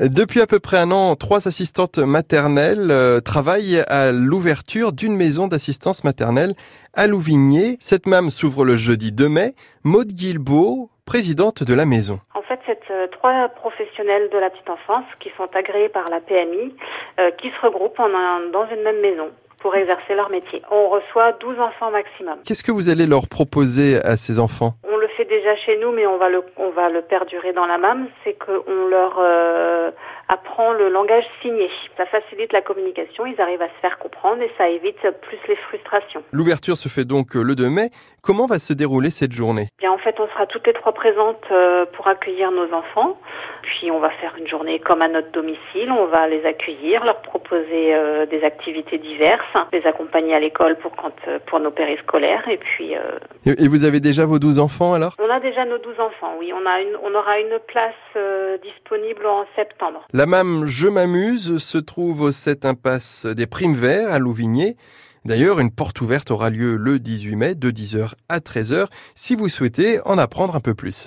Depuis à peu près un an, trois assistantes maternelles euh, travaillent à l'ouverture d'une maison d'assistance maternelle à Louvigné. Cette MAM s'ouvre le jeudi 2 mai. Maude Guilbeault, présidente de la maison. En fait, c'est euh, trois professionnels de la petite enfance qui sont agréés par la PMI, euh, qui se regroupent en un- dans une même maison pour exercer leur métier. On reçoit 12 enfants maximum. Qu'est-ce que vous allez leur proposer à ces enfants? On le fait déjà chez nous, mais on va le, on va le perdurer dans la MAM, c'est qu'on leur le langage signé. Ça facilite la communication, ils arrivent à se faire comprendre et ça évite plus les frustrations. L'ouverture se fait donc le 2 mai. Comment va se dérouler cette journée? Bien, en fait, on sera toutes les trois présentes euh, pour accueillir nos enfants. Puis, on va faire une journée comme à notre domicile. On va les accueillir, leur proposer euh, des activités diverses, les accompagner à l'école pour quand euh, pour nos périscolaires. Et puis, euh, Et et vous avez déjà vos 12 enfants alors? On a déjà nos 12 enfants. Oui, on a une, on aura une place euh, disponible en septembre. La MAM Je m'amuse se trouve au 7 impasse des Primes Verts à Louvigné. D'ailleurs, une porte ouverte aura lieu le 18 mai de 10h à 13h si vous souhaitez en apprendre un peu plus.